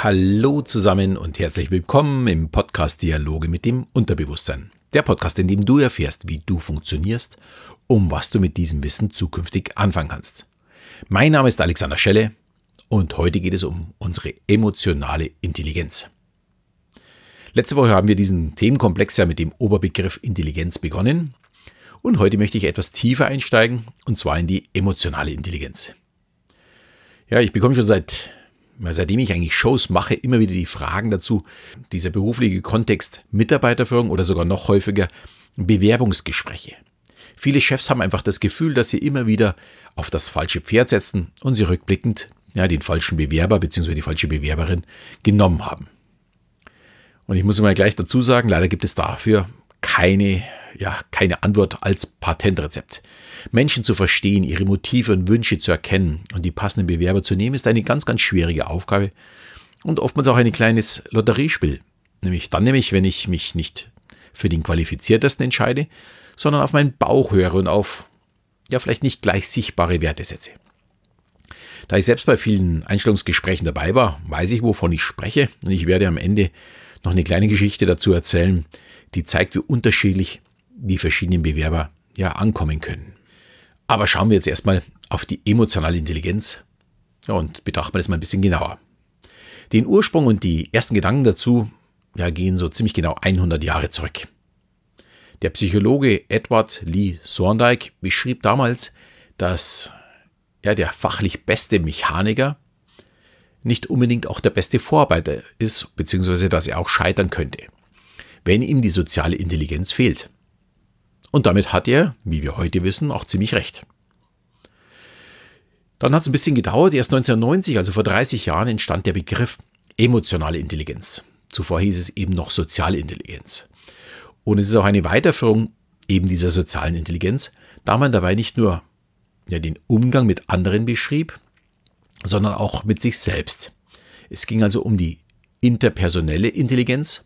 Hallo zusammen und herzlich willkommen im Podcast Dialoge mit dem Unterbewusstsein. Der Podcast, in dem du erfährst, wie du funktionierst, um was du mit diesem Wissen zukünftig anfangen kannst. Mein Name ist Alexander Schelle und heute geht es um unsere emotionale Intelligenz. Letzte Woche haben wir diesen Themenkomplex ja mit dem Oberbegriff Intelligenz begonnen und heute möchte ich etwas tiefer einsteigen und zwar in die emotionale Intelligenz. Ja, ich bekomme schon seit seitdem ich eigentlich Shows mache, immer wieder die Fragen dazu, dieser berufliche Kontext Mitarbeiterführung oder sogar noch häufiger Bewerbungsgespräche. Viele Chefs haben einfach das Gefühl, dass sie immer wieder auf das falsche Pferd setzen und sie rückblickend ja, den falschen Bewerber bzw. die falsche Bewerberin genommen haben. Und ich muss mal gleich dazu sagen, leider gibt es dafür keine, ja, keine Antwort als Patentrezept. Menschen zu verstehen, ihre Motive und Wünsche zu erkennen und die passenden Bewerber zu nehmen, ist eine ganz, ganz schwierige Aufgabe und oftmals auch ein kleines Lotteriespiel. Nämlich dann nämlich, wenn ich mich nicht für den qualifiziertesten entscheide, sondern auf meinen Bauch höre und auf ja vielleicht nicht gleich sichtbare Werte setze. Da ich selbst bei vielen Einstellungsgesprächen dabei war, weiß ich, wovon ich spreche und ich werde am Ende noch eine kleine Geschichte dazu erzählen, die zeigt, wie unterschiedlich die verschiedenen Bewerber ja ankommen können. Aber schauen wir jetzt erstmal auf die emotionale Intelligenz ja, und betrachten wir das mal ein bisschen genauer. Den Ursprung und die ersten Gedanken dazu ja, gehen so ziemlich genau 100 Jahre zurück. Der Psychologe Edward Lee Thorndike beschrieb damals, dass ja, der fachlich beste Mechaniker nicht unbedingt auch der beste Vorarbeiter ist, beziehungsweise dass er auch scheitern könnte, wenn ihm die soziale Intelligenz fehlt. Und damit hat er, wie wir heute wissen, auch ziemlich recht. Dann hat es ein bisschen gedauert. Erst 1990, also vor 30 Jahren, entstand der Begriff emotionale Intelligenz. Zuvor hieß es eben noch soziale Intelligenz. Und es ist auch eine Weiterführung eben dieser sozialen Intelligenz, da man dabei nicht nur ja, den Umgang mit anderen beschrieb, sondern auch mit sich selbst. Es ging also um die interpersonelle Intelligenz,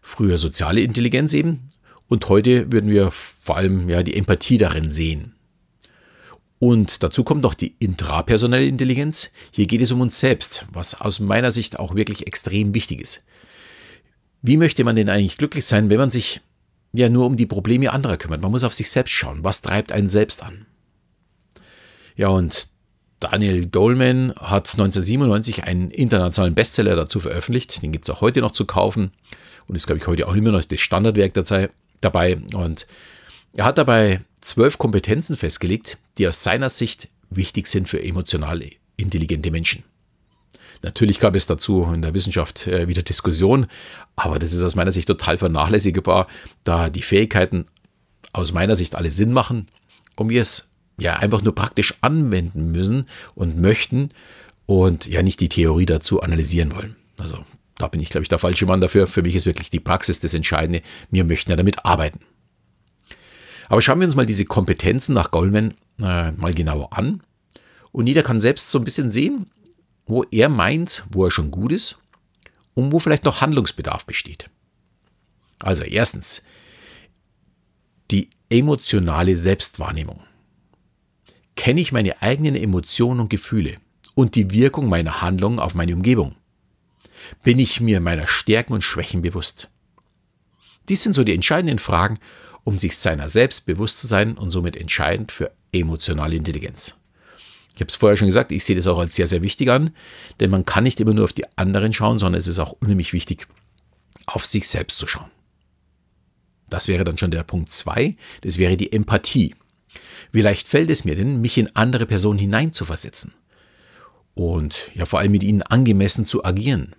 früher soziale Intelligenz eben, und heute würden wir vor allem ja, die Empathie darin sehen. Und dazu kommt noch die intrapersonelle Intelligenz. Hier geht es um uns selbst, was aus meiner Sicht auch wirklich extrem wichtig ist. Wie möchte man denn eigentlich glücklich sein, wenn man sich ja nur um die Probleme anderer kümmert? Man muss auf sich selbst schauen. Was treibt einen selbst an? Ja, und Daniel Goleman hat 1997 einen internationalen Bestseller dazu veröffentlicht. Den gibt es auch heute noch zu kaufen und ist, glaube ich, heute auch immer noch das Standardwerk der Zeit dabei. Und er hat dabei zwölf Kompetenzen festgelegt, die aus seiner Sicht wichtig sind für emotional intelligente Menschen. Natürlich gab es dazu in der Wissenschaft äh, wieder Diskussion, aber das ist aus meiner Sicht total vernachlässigbar, da die Fähigkeiten aus meiner Sicht alle Sinn machen und wir es ja einfach nur praktisch anwenden müssen und möchten und ja nicht die Theorie dazu analysieren wollen. Da bin ich, glaube ich, der falsche Mann dafür. Für mich ist wirklich die Praxis das Entscheidende. Wir möchten ja damit arbeiten. Aber schauen wir uns mal diese Kompetenzen nach Goldman äh, mal genauer an. Und jeder kann selbst so ein bisschen sehen, wo er meint, wo er schon gut ist und wo vielleicht noch Handlungsbedarf besteht. Also erstens, die emotionale Selbstwahrnehmung. Kenne ich meine eigenen Emotionen und Gefühle und die Wirkung meiner Handlungen auf meine Umgebung? Bin ich mir meiner Stärken und Schwächen bewusst? Dies sind so die entscheidenden Fragen, um sich seiner selbst bewusst zu sein und somit entscheidend für emotionale Intelligenz. Ich habe es vorher schon gesagt, ich sehe das auch als sehr, sehr wichtig an, denn man kann nicht immer nur auf die anderen schauen, sondern es ist auch unheimlich wichtig, auf sich selbst zu schauen. Das wäre dann schon der Punkt 2, das wäre die Empathie. Wie leicht fällt es mir denn, mich in andere Personen hineinzuversetzen? Und ja, vor allem mit ihnen angemessen zu agieren.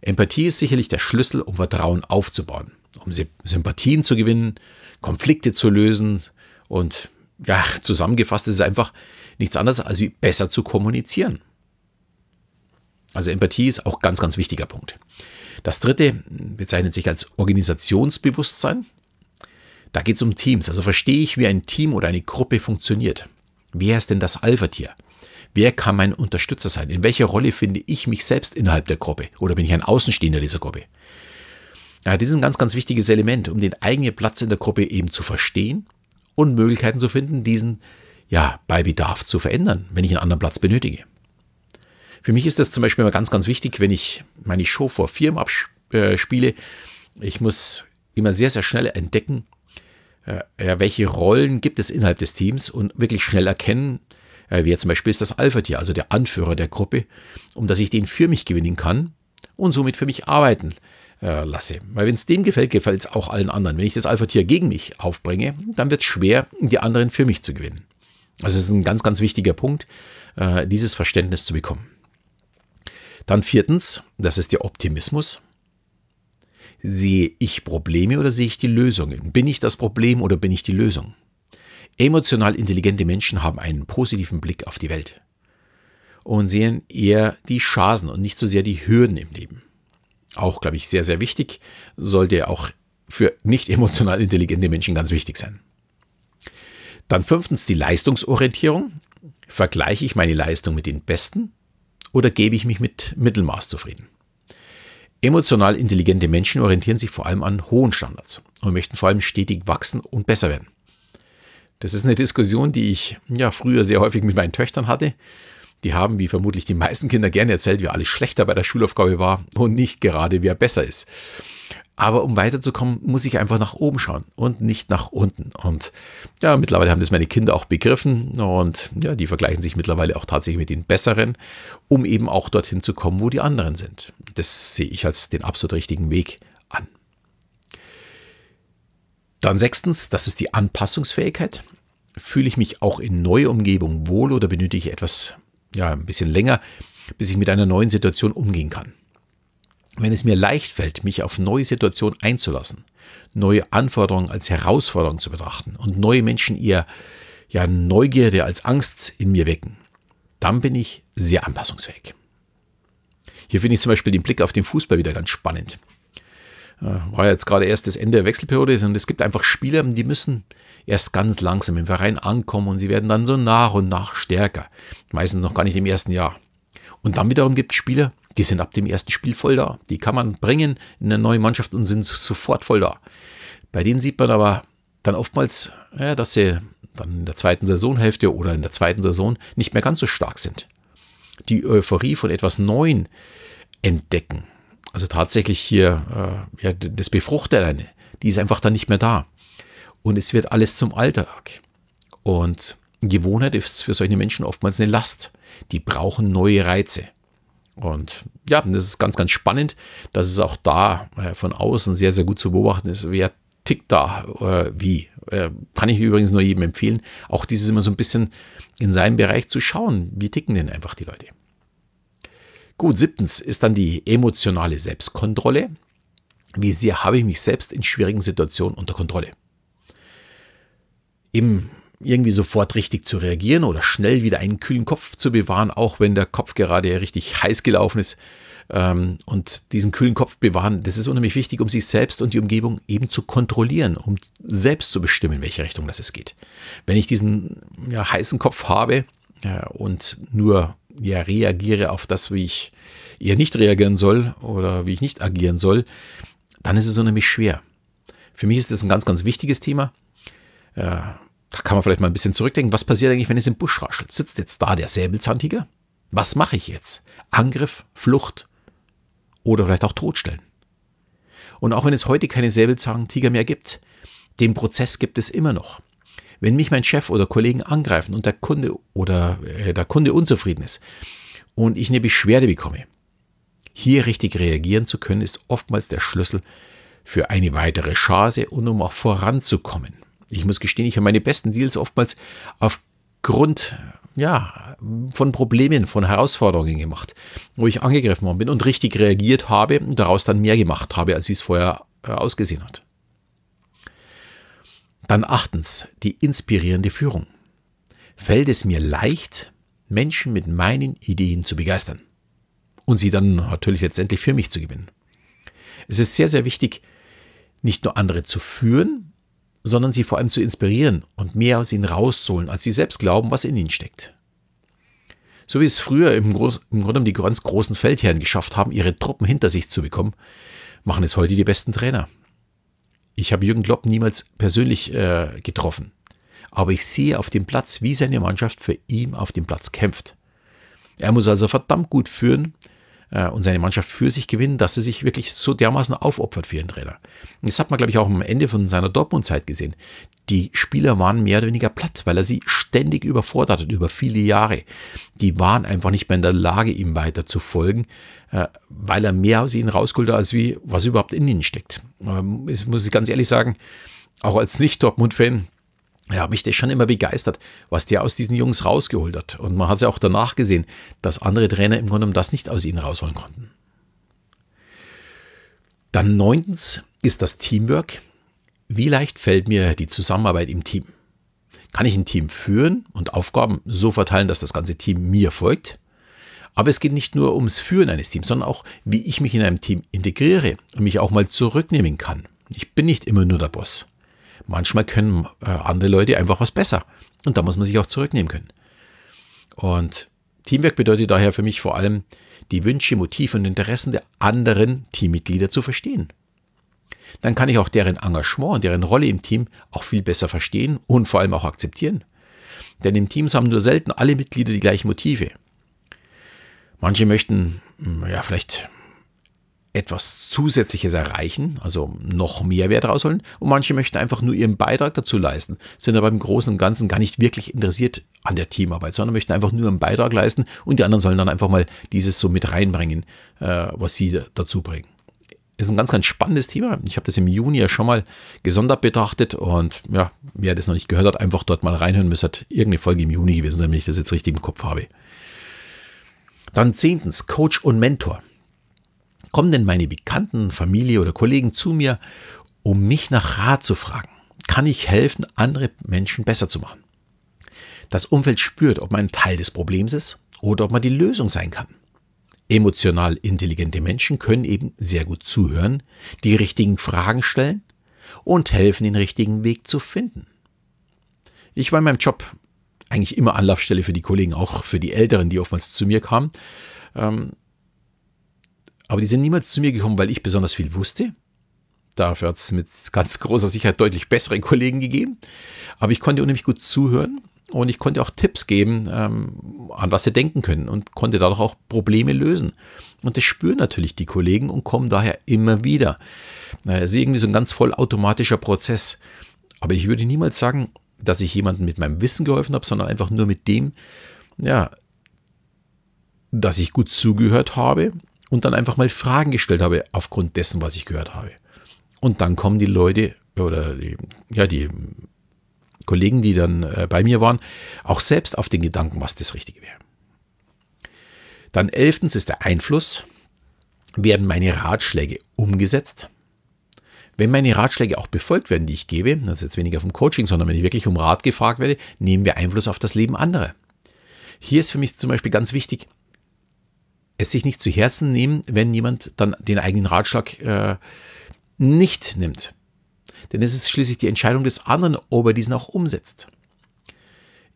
Empathie ist sicherlich der Schlüssel, um Vertrauen aufzubauen, um Sympathien zu gewinnen, Konflikte zu lösen und ja, zusammengefasst ist es einfach nichts anderes, als besser zu kommunizieren. Also Empathie ist auch ganz, ganz wichtiger Punkt. Das dritte bezeichnet sich als Organisationsbewusstsein. Da geht es um Teams. Also verstehe ich, wie ein Team oder eine Gruppe funktioniert. Wer ist denn das Alpha-Tier? Wer kann mein Unterstützer sein? In welcher Rolle finde ich mich selbst innerhalb der Gruppe? Oder bin ich ein Außenstehender dieser Gruppe? Ja, das ist ein ganz, ganz wichtiges Element, um den eigenen Platz in der Gruppe eben zu verstehen und Möglichkeiten zu finden, diesen ja bei Bedarf zu verändern, wenn ich einen anderen Platz benötige. Für mich ist das zum Beispiel immer ganz, ganz wichtig, wenn ich meine Show vor Firmen abspiele. Ich muss immer sehr, sehr schnell entdecken, äh, welche Rollen gibt es innerhalb des Teams und wirklich schnell erkennen, äh, wer zum Beispiel ist das Alpha-Tier, also der Anführer der Gruppe, um dass ich den für mich gewinnen kann und somit für mich arbeiten äh, lasse. Weil wenn es dem gefällt, gefällt es auch allen anderen. Wenn ich das Alpha-Tier gegen mich aufbringe, dann wird es schwer, die anderen für mich zu gewinnen. Also es ist ein ganz, ganz wichtiger Punkt, äh, dieses Verständnis zu bekommen. Dann viertens, das ist der Optimismus. Sehe ich Probleme oder sehe ich die Lösungen? Bin ich das Problem oder bin ich die Lösung? Emotional intelligente Menschen haben einen positiven Blick auf die Welt und sehen eher die Chancen und nicht so sehr die Hürden im Leben. Auch, glaube ich, sehr, sehr wichtig, sollte auch für nicht emotional intelligente Menschen ganz wichtig sein. Dann fünftens die Leistungsorientierung. Vergleiche ich meine Leistung mit den Besten oder gebe ich mich mit Mittelmaß zufrieden? Emotional intelligente Menschen orientieren sich vor allem an hohen Standards und möchten vor allem stetig wachsen und besser werden. Das ist eine Diskussion, die ich ja früher sehr häufig mit meinen Töchtern hatte. Die haben, wie vermutlich die meisten Kinder, gerne erzählt, wie alles schlechter bei der Schulaufgabe war und nicht gerade, wer besser ist. Aber um weiterzukommen, muss ich einfach nach oben schauen und nicht nach unten. Und ja, mittlerweile haben das meine Kinder auch begriffen und ja, die vergleichen sich mittlerweile auch tatsächlich mit den Besseren, um eben auch dorthin zu kommen, wo die anderen sind. Das sehe ich als den absolut richtigen Weg an. Dann sechstens, das ist die Anpassungsfähigkeit. Fühle ich mich auch in neue Umgebung wohl oder benötige ich etwas, ja, ein bisschen länger, bis ich mit einer neuen Situation umgehen kann? Wenn es mir leicht fällt, mich auf neue Situationen einzulassen, neue Anforderungen als Herausforderung zu betrachten und neue Menschen eher ja, Neugierde als Angst in mir wecken, dann bin ich sehr anpassungsfähig. Hier finde ich zum Beispiel den Blick auf den Fußball wieder ganz spannend. Äh, war jetzt gerade erst das Ende der Wechselperiode und es gibt einfach Spieler, die müssen erst ganz langsam im Verein ankommen und sie werden dann so nach und nach stärker. Meistens noch gar nicht im ersten Jahr. Und dann wiederum gibt es Spieler, die sind ab dem ersten Spiel voll da. Die kann man bringen in eine neue Mannschaft und sind sofort voll da. Bei denen sieht man aber dann oftmals, ja, dass sie dann in der zweiten Saisonhälfte oder in der zweiten Saison nicht mehr ganz so stark sind. Die Euphorie von etwas Neuen entdecken also tatsächlich hier äh, ja, das Befruchtete, die ist einfach dann nicht mehr da. Und es wird alles zum Alltag. Und Gewohnheit ist für solche Menschen oftmals eine Last. Die brauchen neue Reize. Und ja, das ist ganz, ganz spannend, dass es auch da äh, von außen sehr, sehr gut zu beobachten ist. Wer tickt da äh, wie? Äh, kann ich übrigens nur jedem empfehlen, auch dieses immer so ein bisschen in seinem Bereich zu schauen. Wie ticken denn einfach die Leute? Gut, siebtens ist dann die emotionale Selbstkontrolle. Wie sehr habe ich mich selbst in schwierigen Situationen unter Kontrolle? Eben irgendwie sofort richtig zu reagieren oder schnell wieder einen kühlen Kopf zu bewahren, auch wenn der Kopf gerade richtig heiß gelaufen ist. Ähm, und diesen kühlen Kopf bewahren, das ist unheimlich wichtig, um sich selbst und die Umgebung eben zu kontrollieren, um selbst zu bestimmen, in welche Richtung das es geht. Wenn ich diesen ja, heißen Kopf habe und nur ja, reagiere auf das, wie ich eher nicht reagieren soll oder wie ich nicht agieren soll, dann ist es unheimlich schwer. Für mich ist das ein ganz, ganz wichtiges Thema. Ja, da kann man vielleicht mal ein bisschen zurückdenken. Was passiert eigentlich, wenn es im Busch raschelt? Sitzt jetzt da der Säbelzahntiger? Was mache ich jetzt? Angriff, Flucht oder vielleicht auch Totstellen? Und auch wenn es heute keine Säbelzahntiger mehr gibt, den Prozess gibt es immer noch. Wenn mich mein Chef oder Kollegen angreifen und der Kunde oder äh, der Kunde unzufrieden ist und ich eine Beschwerde bekomme, hier richtig reagieren zu können, ist oftmals der Schlüssel für eine weitere Chance und um auch voranzukommen. Ich muss gestehen, ich habe meine besten Deals oftmals aufgrund ja, von Problemen, von Herausforderungen gemacht, wo ich angegriffen worden bin und richtig reagiert habe und daraus dann mehr gemacht habe, als wie es vorher äh, ausgesehen hat. Dann achtens, die inspirierende Führung. Fällt es mir leicht, Menschen mit meinen Ideen zu begeistern und sie dann natürlich letztendlich für mich zu gewinnen. Es ist sehr, sehr wichtig, nicht nur andere zu führen, sondern sie vor allem zu inspirieren und mehr aus ihnen rauszuholen, als sie selbst glauben, was in ihnen steckt. So wie es früher im, Groß, im Grunde die ganz großen Feldherren geschafft haben, ihre Truppen hinter sich zu bekommen, machen es heute die besten Trainer. Ich habe Jürgen Klopp niemals persönlich äh, getroffen. Aber ich sehe auf dem Platz, wie seine Mannschaft für ihn auf dem Platz kämpft. Er muss also verdammt gut führen äh, und seine Mannschaft für sich gewinnen, dass er sich wirklich so dermaßen aufopfert für ihren Trainer. Das hat man, glaube ich, auch am Ende von seiner Dortmund-Zeit gesehen. Die Spieler waren mehr oder weniger platt, weil er sie ständig überfordert hat über viele Jahre. Die waren einfach nicht mehr in der Lage, ihm weiter zu folgen, äh, weil er mehr aus ihnen rausgeholt hat, als wie was überhaupt in ihnen steckt. Ähm, das muss ich ganz ehrlich sagen, auch als Nicht-Dortmund-Fan, ja, mich das schon immer begeistert, was der aus diesen Jungs rausgeholt hat. Und man hat es ja auch danach gesehen, dass andere Trainer im Grunde genommen das nicht aus ihnen rausholen konnten. Dann neuntens ist das Teamwork. Wie leicht fällt mir die Zusammenarbeit im Team? Kann ich ein Team führen und Aufgaben so verteilen, dass das ganze Team mir folgt? Aber es geht nicht nur ums Führen eines Teams, sondern auch, wie ich mich in einem Team integriere und mich auch mal zurücknehmen kann. Ich bin nicht immer nur der Boss. Manchmal können äh, andere Leute einfach was besser. Und da muss man sich auch zurücknehmen können. Und Teamwork bedeutet daher für mich vor allem, die Wünsche, Motive und Interessen der anderen Teammitglieder zu verstehen. Dann kann ich auch deren Engagement und deren Rolle im Team auch viel besser verstehen und vor allem auch akzeptieren. Denn im Teams haben nur selten alle Mitglieder die gleichen Motive. Manche möchten ja vielleicht etwas Zusätzliches erreichen, also noch mehr Wert rausholen. Und manche möchten einfach nur ihren Beitrag dazu leisten, sind aber im Großen und Ganzen gar nicht wirklich interessiert an der Teamarbeit, sondern möchten einfach nur einen Beitrag leisten und die anderen sollen dann einfach mal dieses so mit reinbringen, äh, was sie dazu bringen. Ist ein ganz, ganz spannendes Thema. Ich habe das im Juni ja schon mal gesondert betrachtet und ja, wer das noch nicht gehört hat, einfach dort mal reinhören. Es hat irgendeine Folge im Juni gewesen sein, wenn ich das jetzt richtig im Kopf habe. Dann zehntens, Coach und Mentor. Kommen denn meine Bekannten, Familie oder Kollegen zu mir, um mich nach Rat zu fragen? Kann ich helfen, andere Menschen besser zu machen? Das Umfeld spürt, ob man ein Teil des Problems ist oder ob man die Lösung sein kann. Emotional intelligente Menschen können eben sehr gut zuhören, die richtigen Fragen stellen und helfen, den richtigen Weg zu finden. Ich war in meinem Job eigentlich immer Anlaufstelle für die Kollegen, auch für die Älteren, die oftmals zu mir kamen. Ähm, aber die sind niemals zu mir gekommen, weil ich besonders viel wusste. Dafür hat es mit ganz großer Sicherheit deutlich bessere Kollegen gegeben. Aber ich konnte unheimlich gut zuhören und ich konnte auch Tipps geben, ähm, an was sie denken können und konnte dadurch auch Probleme lösen. Und das spüren natürlich die Kollegen und kommen daher immer wieder. Es ist irgendwie so ein ganz vollautomatischer Prozess. Aber ich würde niemals sagen, dass ich jemandem mit meinem Wissen geholfen habe, sondern einfach nur mit dem, ja, dass ich gut zugehört habe und dann einfach mal Fragen gestellt habe aufgrund dessen, was ich gehört habe. Und dann kommen die Leute oder die, ja, die Kollegen, die dann äh, bei mir waren, auch selbst auf den Gedanken, was das Richtige wäre. Dann elftens ist der Einfluss. Werden meine Ratschläge umgesetzt? Wenn meine Ratschläge auch befolgt werden, die ich gebe, das ist jetzt weniger vom Coaching, sondern wenn ich wirklich um Rat gefragt werde, nehmen wir Einfluss auf das Leben anderer. Hier ist für mich zum Beispiel ganz wichtig, es sich nicht zu Herzen nehmen, wenn jemand dann den eigenen Ratschlag äh, nicht nimmt. Denn es ist schließlich die Entscheidung des anderen, ob er diesen auch umsetzt.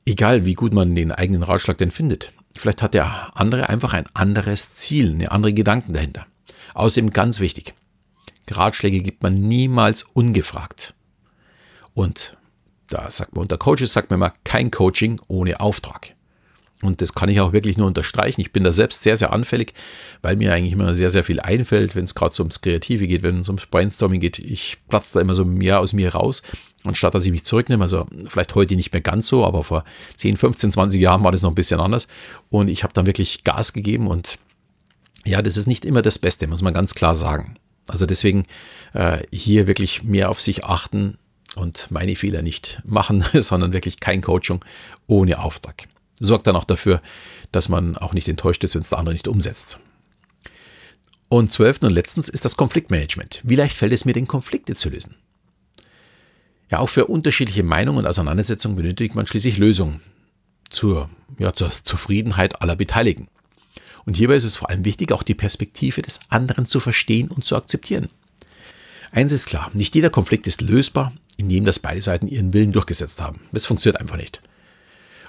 Egal, wie gut man den eigenen Ratschlag denn findet. Vielleicht hat der andere einfach ein anderes Ziel, eine andere Gedanken dahinter. Außerdem ganz wichtig, Ratschläge gibt man niemals ungefragt. Und da sagt man unter Coaches, sagt man immer, kein Coaching ohne Auftrag. Und das kann ich auch wirklich nur unterstreichen. Ich bin da selbst sehr, sehr anfällig, weil mir eigentlich immer sehr, sehr viel einfällt, wenn es gerade so ums Kreative geht, wenn es ums Brainstorming geht. Ich platze da immer so mehr aus mir raus, anstatt dass ich mich zurücknehme. Also vielleicht heute nicht mehr ganz so, aber vor 10, 15, 20 Jahren war das noch ein bisschen anders. Und ich habe dann wirklich Gas gegeben und ja, das ist nicht immer das Beste, muss man ganz klar sagen. Also deswegen äh, hier wirklich mehr auf sich achten und meine Fehler nicht machen, sondern wirklich kein Coaching ohne Auftrag sorgt dann auch dafür, dass man auch nicht enttäuscht ist, wenn es der andere nicht umsetzt. Und zwölftens und letztens ist das Konfliktmanagement. Wie leicht fällt es mir, den Konflikte zu lösen? Ja, auch für unterschiedliche Meinungen und Auseinandersetzungen benötigt man schließlich Lösungen zur, ja, zur Zufriedenheit aller Beteiligten. Und hierbei ist es vor allem wichtig, auch die Perspektive des anderen zu verstehen und zu akzeptieren. Eins ist klar, nicht jeder Konflikt ist lösbar, indem das beide Seiten ihren Willen durchgesetzt haben. Das funktioniert einfach nicht.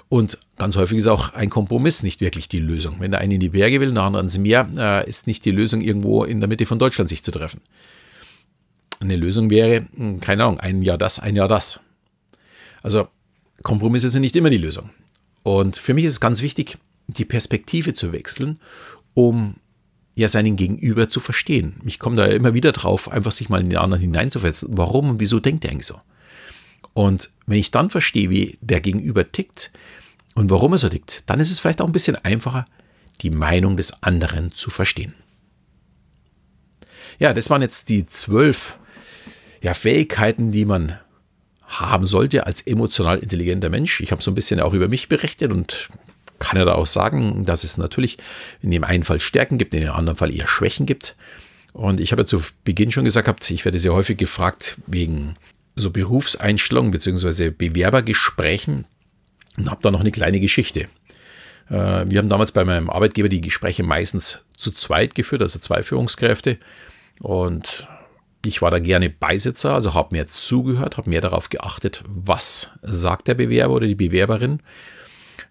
Und ganz häufig ist auch ein Kompromiss nicht wirklich die Lösung. Wenn der eine in die Berge will, der andere ins Meer, äh, ist nicht die Lösung, irgendwo in der Mitte von Deutschland sich zu treffen. Eine Lösung wäre, hm, keine Ahnung, ein Jahr das, ein Jahr das. Also Kompromisse sind nicht immer die Lösung. Und für mich ist es ganz wichtig, die Perspektive zu wechseln, um ja seinen Gegenüber zu verstehen. Ich komme da immer wieder drauf, einfach sich mal in den anderen hineinzusetzen. Warum und wieso denkt er eigentlich so? Und wenn ich dann verstehe, wie der Gegenüber tickt und warum er so tickt, dann ist es vielleicht auch ein bisschen einfacher, die Meinung des anderen zu verstehen. Ja, das waren jetzt die zwölf ja, Fähigkeiten, die man haben sollte als emotional intelligenter Mensch. Ich habe so ein bisschen auch über mich berichtet und kann ja da auch sagen, dass es natürlich in dem einen Fall Stärken gibt, in dem anderen Fall eher Schwächen gibt. Und ich habe ja zu Beginn schon gesagt, ich werde sehr häufig gefragt wegen so Berufseinstellungen bzw. Bewerbergesprächen und habe da noch eine kleine Geschichte. Äh, wir haben damals bei meinem Arbeitgeber die Gespräche meistens zu zweit geführt, also zwei Führungskräfte. Und ich war da gerne Beisitzer, also habe mehr zugehört, habe mehr darauf geachtet, was sagt der Bewerber oder die Bewerberin.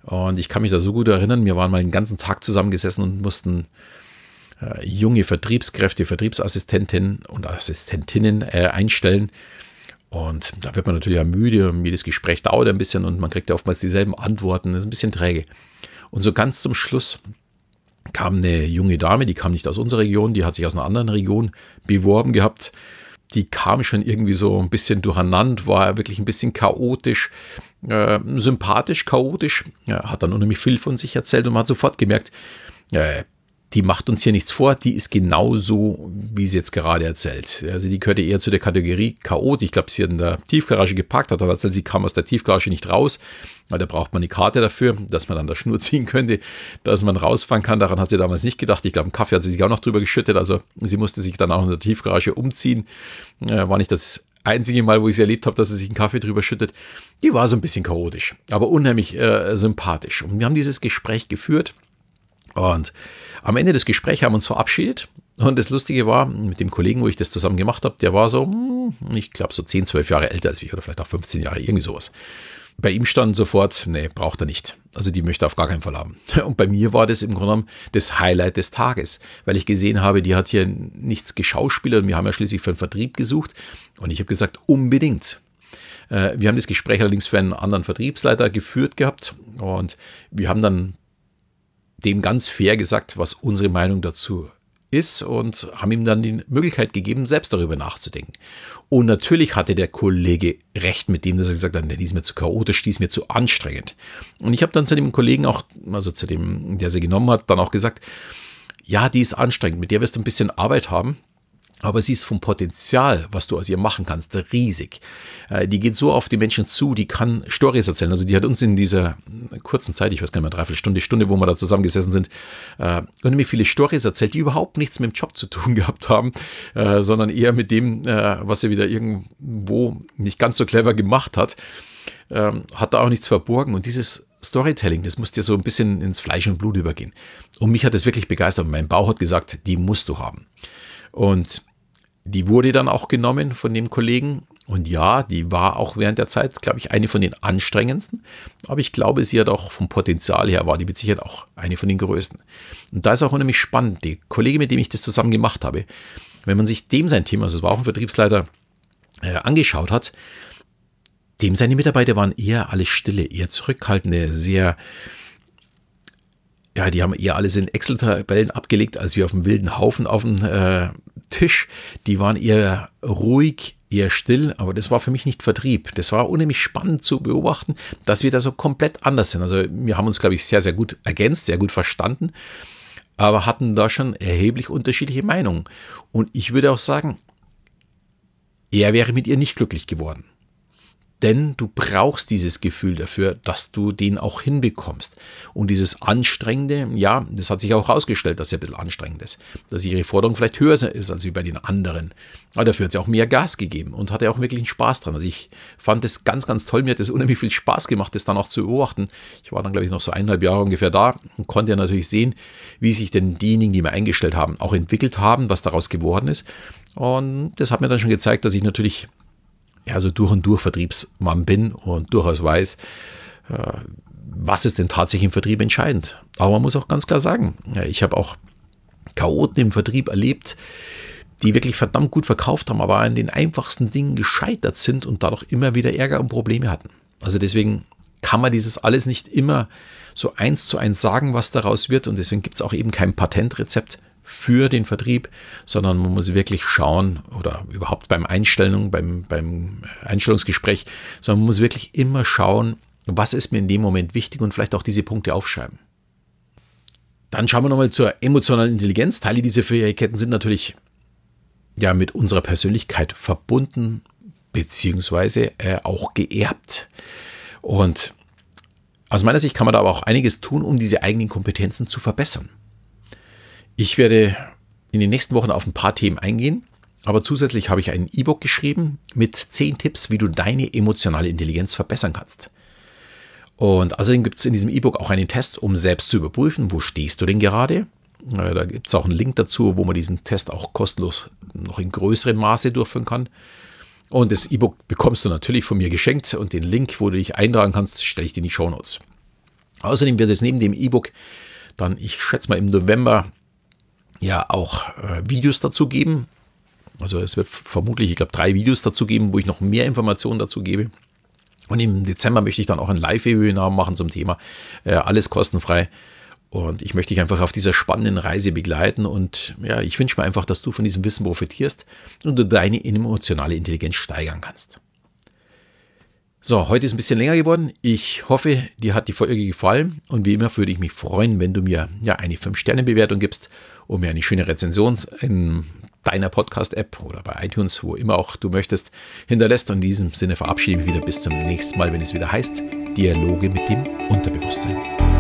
Und ich kann mich da so gut erinnern, wir waren mal den ganzen Tag zusammengesessen und mussten äh, junge Vertriebskräfte, Vertriebsassistentinnen und Assistentinnen äh, einstellen. Und da wird man natürlich auch müde und jedes Gespräch dauert ein bisschen und man kriegt ja oftmals dieselben Antworten, das ist ein bisschen träge. Und so ganz zum Schluss kam eine junge Dame, die kam nicht aus unserer Region, die hat sich aus einer anderen Region beworben gehabt. Die kam schon irgendwie so ein bisschen durcheinander, war wirklich ein bisschen chaotisch, äh, sympathisch, chaotisch, ja, hat dann unheimlich viel von sich erzählt und man hat sofort gemerkt, äh, die macht uns hier nichts vor, die ist genauso, wie sie jetzt gerade erzählt. Also die gehörte eher zu der Kategorie Chaot. Ich glaube, sie hat in der Tiefgarage geparkt, hat dann erzählt, sie kam aus der Tiefgarage nicht raus, weil da braucht man eine Karte dafür, dass man an der Schnur ziehen könnte, dass man rausfahren kann. Daran hat sie damals nicht gedacht. Ich glaube, einen Kaffee hat sie sich auch noch drüber geschüttet. Also sie musste sich dann auch in der Tiefgarage umziehen. Äh, war nicht das einzige Mal, wo ich sie erlebt habe, dass sie sich einen Kaffee drüber schüttet. Die war so ein bisschen chaotisch, aber unheimlich äh, sympathisch. Und wir haben dieses Gespräch geführt und am Ende des Gesprächs haben wir uns verabschiedet. Und das Lustige war, mit dem Kollegen, wo ich das zusammen gemacht habe, der war so, hm, ich glaube, so 10, 12 Jahre älter als ich oder vielleicht auch 15 Jahre, irgendwie sowas. Bei ihm stand sofort, nee, braucht er nicht. Also die möchte er auf gar keinen Fall haben. Und bei mir war das im Grunde genommen das Highlight des Tages, weil ich gesehen habe, die hat hier nichts geschauspielert. Wir haben ja schließlich für einen Vertrieb gesucht. Und ich habe gesagt, unbedingt. Äh, wir haben das Gespräch allerdings für einen anderen Vertriebsleiter geführt gehabt. Und wir haben dann dem ganz fair gesagt, was unsere Meinung dazu ist und haben ihm dann die Möglichkeit gegeben, selbst darüber nachzudenken. Und natürlich hatte der Kollege recht mit dem, dass er gesagt hat, die ist mir zu chaotisch, die ist mir zu anstrengend. Und ich habe dann zu dem Kollegen auch, also zu dem, der sie genommen hat, dann auch gesagt, ja, die ist anstrengend, mit der wirst du ein bisschen Arbeit haben. Aber sie ist vom Potenzial, was du aus ihr machen kannst, riesig. Äh, die geht so auf die Menschen zu, die kann Stories erzählen. Also die hat uns in dieser kurzen Zeit, ich weiß gar nicht mehr, dreiviertel Stunde, Stunde, wo wir da zusammengesessen sind, äh, unheimlich viele Stories erzählt, die überhaupt nichts mit dem Job zu tun gehabt haben, äh, sondern eher mit dem, was sie wieder irgendwo nicht ganz so clever gemacht hat. Ähm, hat da auch nichts verborgen. Und dieses Storytelling, das muss dir so ein bisschen ins Fleisch und Blut übergehen. Und mich hat das wirklich begeistert. Mein Bauch hat gesagt, die musst du haben. Und die wurde dann auch genommen von dem Kollegen. Und ja, die war auch während der Zeit, glaube ich, eine von den anstrengendsten. Aber ich glaube, sie hat auch vom Potenzial her, war die mit Sicherheit auch eine von den größten. Und da ist auch unheimlich spannend. Der Kollege, mit dem ich das zusammen gemacht habe, wenn man sich dem sein Thema, also es war auch ein Vertriebsleiter, äh, angeschaut hat, dem seine Mitarbeiter waren eher alle stille, eher zurückhaltende, sehr ja, die haben eher alles in Excel-Tabellen abgelegt, als wir auf dem wilden Haufen auf dem äh, Tisch. Die waren eher ruhig, eher still, aber das war für mich nicht Vertrieb. Das war unheimlich spannend zu beobachten, dass wir da so komplett anders sind. Also wir haben uns, glaube ich, sehr, sehr gut ergänzt, sehr gut verstanden, aber hatten da schon erheblich unterschiedliche Meinungen. Und ich würde auch sagen, er wäre mit ihr nicht glücklich geworden denn du brauchst dieses Gefühl dafür, dass du den auch hinbekommst. Und dieses Anstrengende, ja, das hat sich auch herausgestellt, dass er ein bisschen anstrengend ist, dass ihre Forderung vielleicht höher ist als wie bei den anderen. Aber dafür hat sie auch mehr Gas gegeben und hatte auch wirklich einen Spaß dran. Also ich fand das ganz, ganz toll. Mir hat das unheimlich viel Spaß gemacht, das dann auch zu beobachten. Ich war dann, glaube ich, noch so eineinhalb Jahre ungefähr da und konnte ja natürlich sehen, wie sich denn diejenigen, die wir eingestellt haben, auch entwickelt haben, was daraus geworden ist. Und das hat mir dann schon gezeigt, dass ich natürlich ja, so durch und durch Vertriebsmann bin und durchaus weiß, äh, was ist denn tatsächlich im Vertrieb entscheidend. Aber man muss auch ganz klar sagen, ich habe auch Chaoten im Vertrieb erlebt, die wirklich verdammt gut verkauft haben, aber an den einfachsten Dingen gescheitert sind und dadurch immer wieder Ärger und Probleme hatten. Also deswegen kann man dieses alles nicht immer so eins zu eins sagen, was daraus wird. Und deswegen gibt es auch eben kein Patentrezept für den Vertrieb, sondern man muss wirklich schauen oder überhaupt beim Einstellung, beim, beim Einstellungsgespräch, sondern man muss wirklich immer schauen, was ist mir in dem Moment wichtig und vielleicht auch diese Punkte aufschreiben. Dann schauen wir nochmal zur emotionalen Intelligenz. Teile dieser Fähigkeiten sind natürlich ja mit unserer Persönlichkeit verbunden, beziehungsweise äh, auch geerbt. Und aus meiner Sicht kann man da aber auch einiges tun, um diese eigenen Kompetenzen zu verbessern. Ich werde in den nächsten Wochen auf ein paar Themen eingehen, aber zusätzlich habe ich ein E-Book geschrieben mit zehn Tipps, wie du deine emotionale Intelligenz verbessern kannst. Und außerdem gibt es in diesem E-Book auch einen Test, um selbst zu überprüfen, wo stehst du denn gerade. Äh, da gibt es auch einen Link dazu, wo man diesen Test auch kostenlos noch in größerem Maße durchführen kann. Und das E-Book bekommst du natürlich von mir geschenkt und den Link, wo du dich eintragen kannst, stelle ich dir in die Show Notes. Außerdem wird es neben dem E-Book dann, ich schätze mal im November, ja auch äh, Videos dazu geben. Also es wird vermutlich, ich glaube, drei Videos dazu geben, wo ich noch mehr Informationen dazu gebe. Und im Dezember möchte ich dann auch ein Live-Webinar machen zum Thema. Äh, alles kostenfrei. Und ich möchte dich einfach auf dieser spannenden Reise begleiten. Und ja, ich wünsche mir einfach, dass du von diesem Wissen profitierst und du deine emotionale Intelligenz steigern kannst. So, heute ist ein bisschen länger geworden. Ich hoffe, dir hat die Folge gefallen. Und wie immer würde ich mich freuen, wenn du mir ja eine 5-Sterne-Bewertung gibst und mir eine schöne Rezension in deiner Podcast-App oder bei iTunes, wo immer auch du möchtest, hinterlässt. Und in diesem Sinne verabschiede ich mich wieder bis zum nächsten Mal, wenn es wieder heißt Dialoge mit dem Unterbewusstsein.